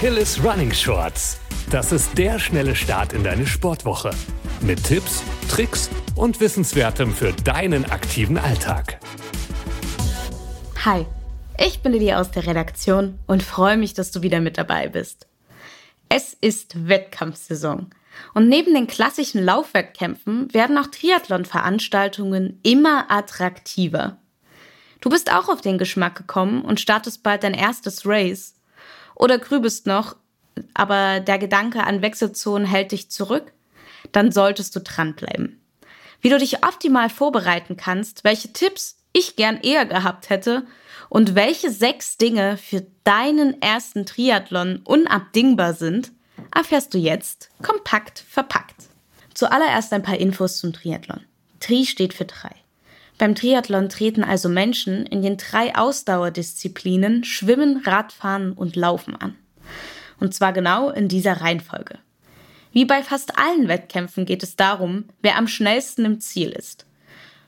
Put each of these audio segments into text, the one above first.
Achilles Running Shorts. Das ist der schnelle Start in deine Sportwoche. Mit Tipps, Tricks und Wissenswertem für deinen aktiven Alltag. Hi, ich bin Lili aus der Redaktion und freue mich, dass du wieder mit dabei bist. Es ist Wettkampfsaison. Und neben den klassischen Laufwettkämpfen werden auch Triathlon-Veranstaltungen immer attraktiver. Du bist auch auf den Geschmack gekommen und startest bald dein erstes Race. Oder grübest noch, aber der Gedanke an Wechselzonen hält dich zurück? Dann solltest du dranbleiben. Wie du dich optimal vorbereiten kannst, welche Tipps ich gern eher gehabt hätte und welche sechs Dinge für deinen ersten Triathlon unabdingbar sind, erfährst du jetzt kompakt verpackt. Zuallererst ein paar Infos zum Triathlon. Tri steht für drei. Beim Triathlon treten also Menschen in den drei Ausdauerdisziplinen Schwimmen, Radfahren und Laufen an. Und zwar genau in dieser Reihenfolge. Wie bei fast allen Wettkämpfen geht es darum, wer am schnellsten im Ziel ist.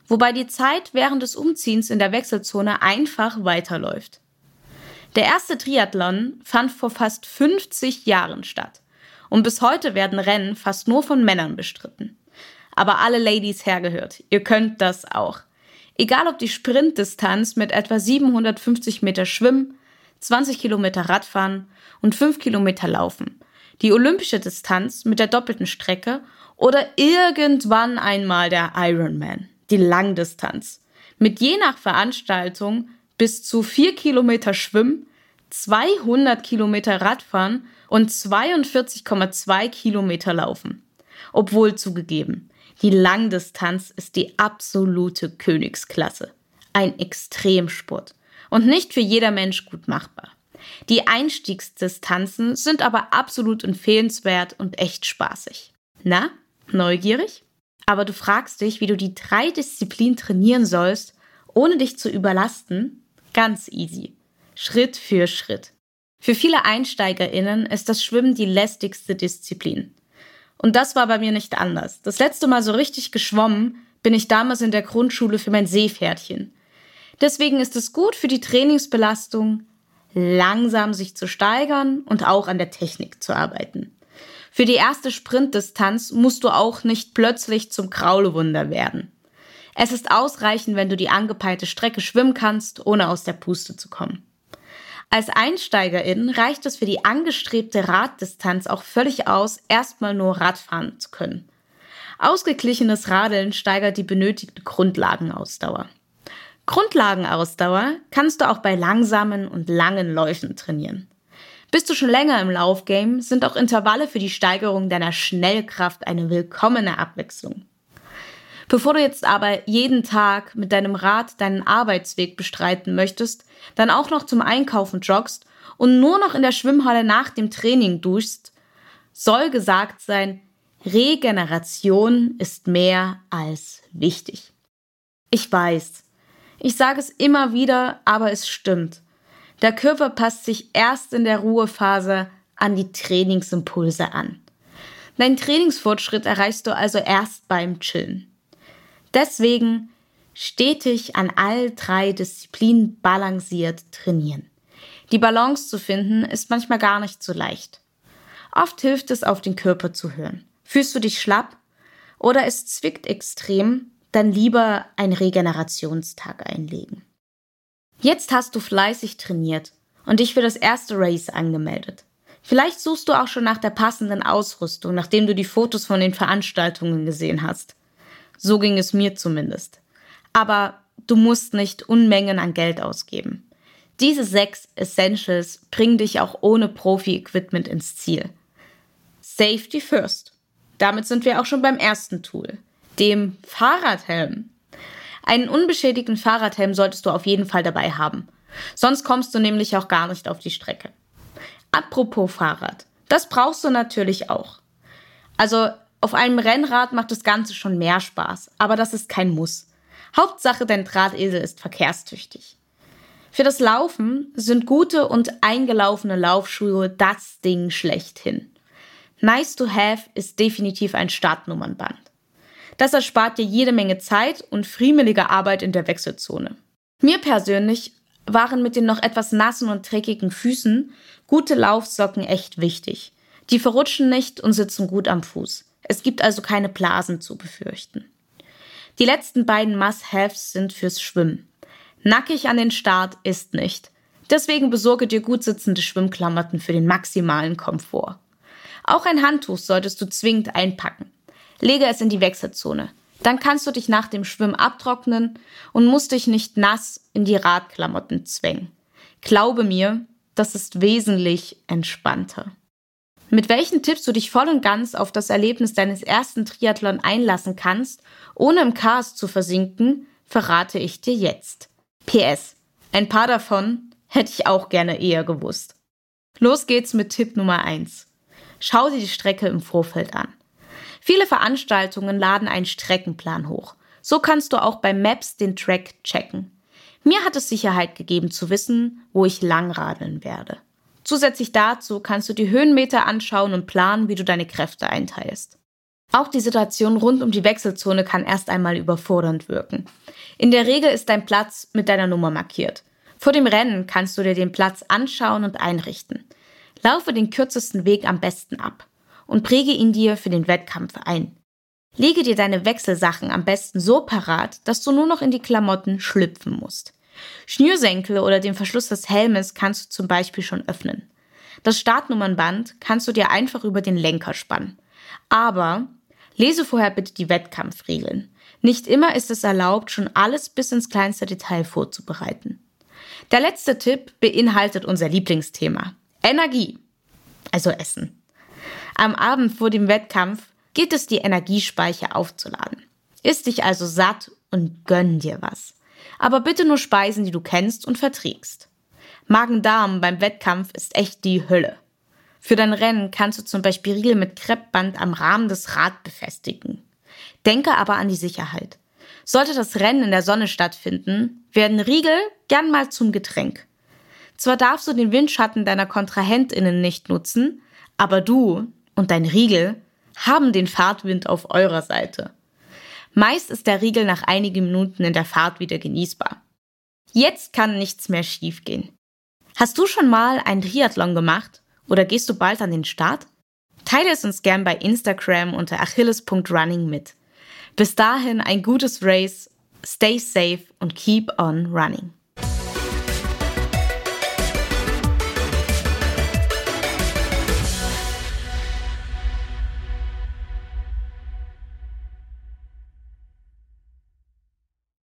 Wobei die Zeit während des Umziehens in der Wechselzone einfach weiterläuft. Der erste Triathlon fand vor fast 50 Jahren statt. Und bis heute werden Rennen fast nur von Männern bestritten. Aber alle Ladies hergehört, ihr könnt das auch. Egal ob die Sprintdistanz mit etwa 750 Meter Schwimmen, 20 Kilometer Radfahren und 5 Kilometer Laufen, die olympische Distanz mit der doppelten Strecke oder irgendwann einmal der Ironman, die Langdistanz, mit je nach Veranstaltung bis zu 4 Kilometer Schwimmen, 200 Kilometer Radfahren und 42,2 Kilometer Laufen. Obwohl zugegeben, die Langdistanz ist die absolute Königsklasse. Ein Extremsport. Und nicht für jeder Mensch gut machbar. Die Einstiegsdistanzen sind aber absolut empfehlenswert und echt spaßig. Na, neugierig? Aber du fragst dich, wie du die drei Disziplinen trainieren sollst, ohne dich zu überlasten? Ganz easy. Schritt für Schritt. Für viele EinsteigerInnen ist das Schwimmen die lästigste Disziplin. Und das war bei mir nicht anders. Das letzte Mal so richtig geschwommen bin ich damals in der Grundschule für mein Seepferdchen. Deswegen ist es gut für die Trainingsbelastung, langsam sich zu steigern und auch an der Technik zu arbeiten. Für die erste Sprintdistanz musst du auch nicht plötzlich zum Kraulewunder werden. Es ist ausreichend, wenn du die angepeilte Strecke schwimmen kannst, ohne aus der Puste zu kommen. Als Einsteigerin reicht es für die angestrebte Raddistanz auch völlig aus, erstmal nur Radfahren zu können. Ausgeglichenes Radeln steigert die benötigte Grundlagenausdauer. Grundlagenausdauer kannst du auch bei langsamen und langen Läufen trainieren. Bist du schon länger im Laufgame, sind auch Intervalle für die Steigerung deiner Schnellkraft eine willkommene Abwechslung. Bevor du jetzt aber jeden Tag mit deinem Rad deinen Arbeitsweg bestreiten möchtest, dann auch noch zum Einkaufen joggst und nur noch in der Schwimmhalle nach dem Training duschst, soll gesagt sein, Regeneration ist mehr als wichtig. Ich weiß, ich sage es immer wieder, aber es stimmt. Der Körper passt sich erst in der Ruhephase an die Trainingsimpulse an. Dein Trainingsfortschritt erreichst du also erst beim Chillen. Deswegen stetig an all drei Disziplinen balanciert trainieren. Die Balance zu finden ist manchmal gar nicht so leicht. Oft hilft es, auf den Körper zu hören. Fühlst du dich schlapp oder es zwickt extrem, dann lieber einen Regenerationstag einlegen. Jetzt hast du fleißig trainiert und dich für das erste Race angemeldet. Vielleicht suchst du auch schon nach der passenden Ausrüstung, nachdem du die Fotos von den Veranstaltungen gesehen hast. So ging es mir zumindest. Aber du musst nicht Unmengen an Geld ausgeben. Diese sechs Essentials bringen dich auch ohne Profi-Equipment ins Ziel. Safety first. Damit sind wir auch schon beim ersten Tool, dem Fahrradhelm. Einen unbeschädigten Fahrradhelm solltest du auf jeden Fall dabei haben. Sonst kommst du nämlich auch gar nicht auf die Strecke. Apropos Fahrrad. Das brauchst du natürlich auch. Also auf einem Rennrad macht das Ganze schon mehr Spaß, aber das ist kein Muss. Hauptsache, dein Drahtesel ist verkehrstüchtig. Für das Laufen sind gute und eingelaufene Laufschuhe das Ding schlechthin. Nice to have ist definitiv ein Startnummernband. Das erspart dir jede Menge Zeit und friemelige Arbeit in der Wechselzone. Mir persönlich waren mit den noch etwas nassen und dreckigen Füßen gute Laufsocken echt wichtig. Die verrutschen nicht und sitzen gut am Fuß. Es gibt also keine Blasen zu befürchten. Die letzten beiden Must-Haves sind fürs Schwimmen. Nackig an den Start ist nicht. Deswegen besorge dir gut sitzende Schwimmklamotten für den maximalen Komfort. Auch ein Handtuch solltest du zwingend einpacken. Lege es in die Wechselzone. Dann kannst du dich nach dem Schwimmen abtrocknen und musst dich nicht nass in die Radklamotten zwängen. Glaube mir, das ist wesentlich entspannter. Mit welchen Tipps du dich voll und ganz auf das Erlebnis deines ersten Triathlon einlassen kannst, ohne im Chaos zu versinken, verrate ich dir jetzt. PS. Ein paar davon hätte ich auch gerne eher gewusst. Los geht's mit Tipp Nummer 1. Schau dir die Strecke im Vorfeld an. Viele Veranstaltungen laden einen Streckenplan hoch. So kannst du auch bei Maps den Track checken. Mir hat es Sicherheit gegeben zu wissen, wo ich langradeln werde. Zusätzlich dazu kannst du die Höhenmeter anschauen und planen, wie du deine Kräfte einteilst. Auch die Situation rund um die Wechselzone kann erst einmal überfordernd wirken. In der Regel ist dein Platz mit deiner Nummer markiert. Vor dem Rennen kannst du dir den Platz anschauen und einrichten. Laufe den kürzesten Weg am besten ab und präge ihn dir für den Wettkampf ein. Lege dir deine Wechselsachen am besten so parat, dass du nur noch in die Klamotten schlüpfen musst. Schnürsenkel oder den Verschluss des Helmes kannst du zum Beispiel schon öffnen. Das Startnummernband kannst du dir einfach über den Lenker spannen. Aber lese vorher bitte die Wettkampfregeln. Nicht immer ist es erlaubt, schon alles bis ins kleinste Detail vorzubereiten. Der letzte Tipp beinhaltet unser Lieblingsthema. Energie. Also Essen. Am Abend vor dem Wettkampf geht es, die Energiespeicher aufzuladen. Iss dich also satt und gönn dir was. Aber bitte nur Speisen, die du kennst und verträgst. Magen-Darm beim Wettkampf ist echt die Hölle. Für dein Rennen kannst du zum Beispiel Riegel mit Kreppband am Rahmen des Rad befestigen. Denke aber an die Sicherheit. Sollte das Rennen in der Sonne stattfinden, werden Riegel gern mal zum Getränk. Zwar darfst du den Windschatten deiner KontrahentInnen nicht nutzen, aber du und dein Riegel haben den Fahrtwind auf eurer Seite. Meist ist der Riegel nach einigen Minuten in der Fahrt wieder genießbar. Jetzt kann nichts mehr schiefgehen. Hast du schon mal einen Triathlon gemacht oder gehst du bald an den Start? Teile es uns gern bei Instagram unter achilles.running mit. Bis dahin ein gutes Race, stay safe und keep on running.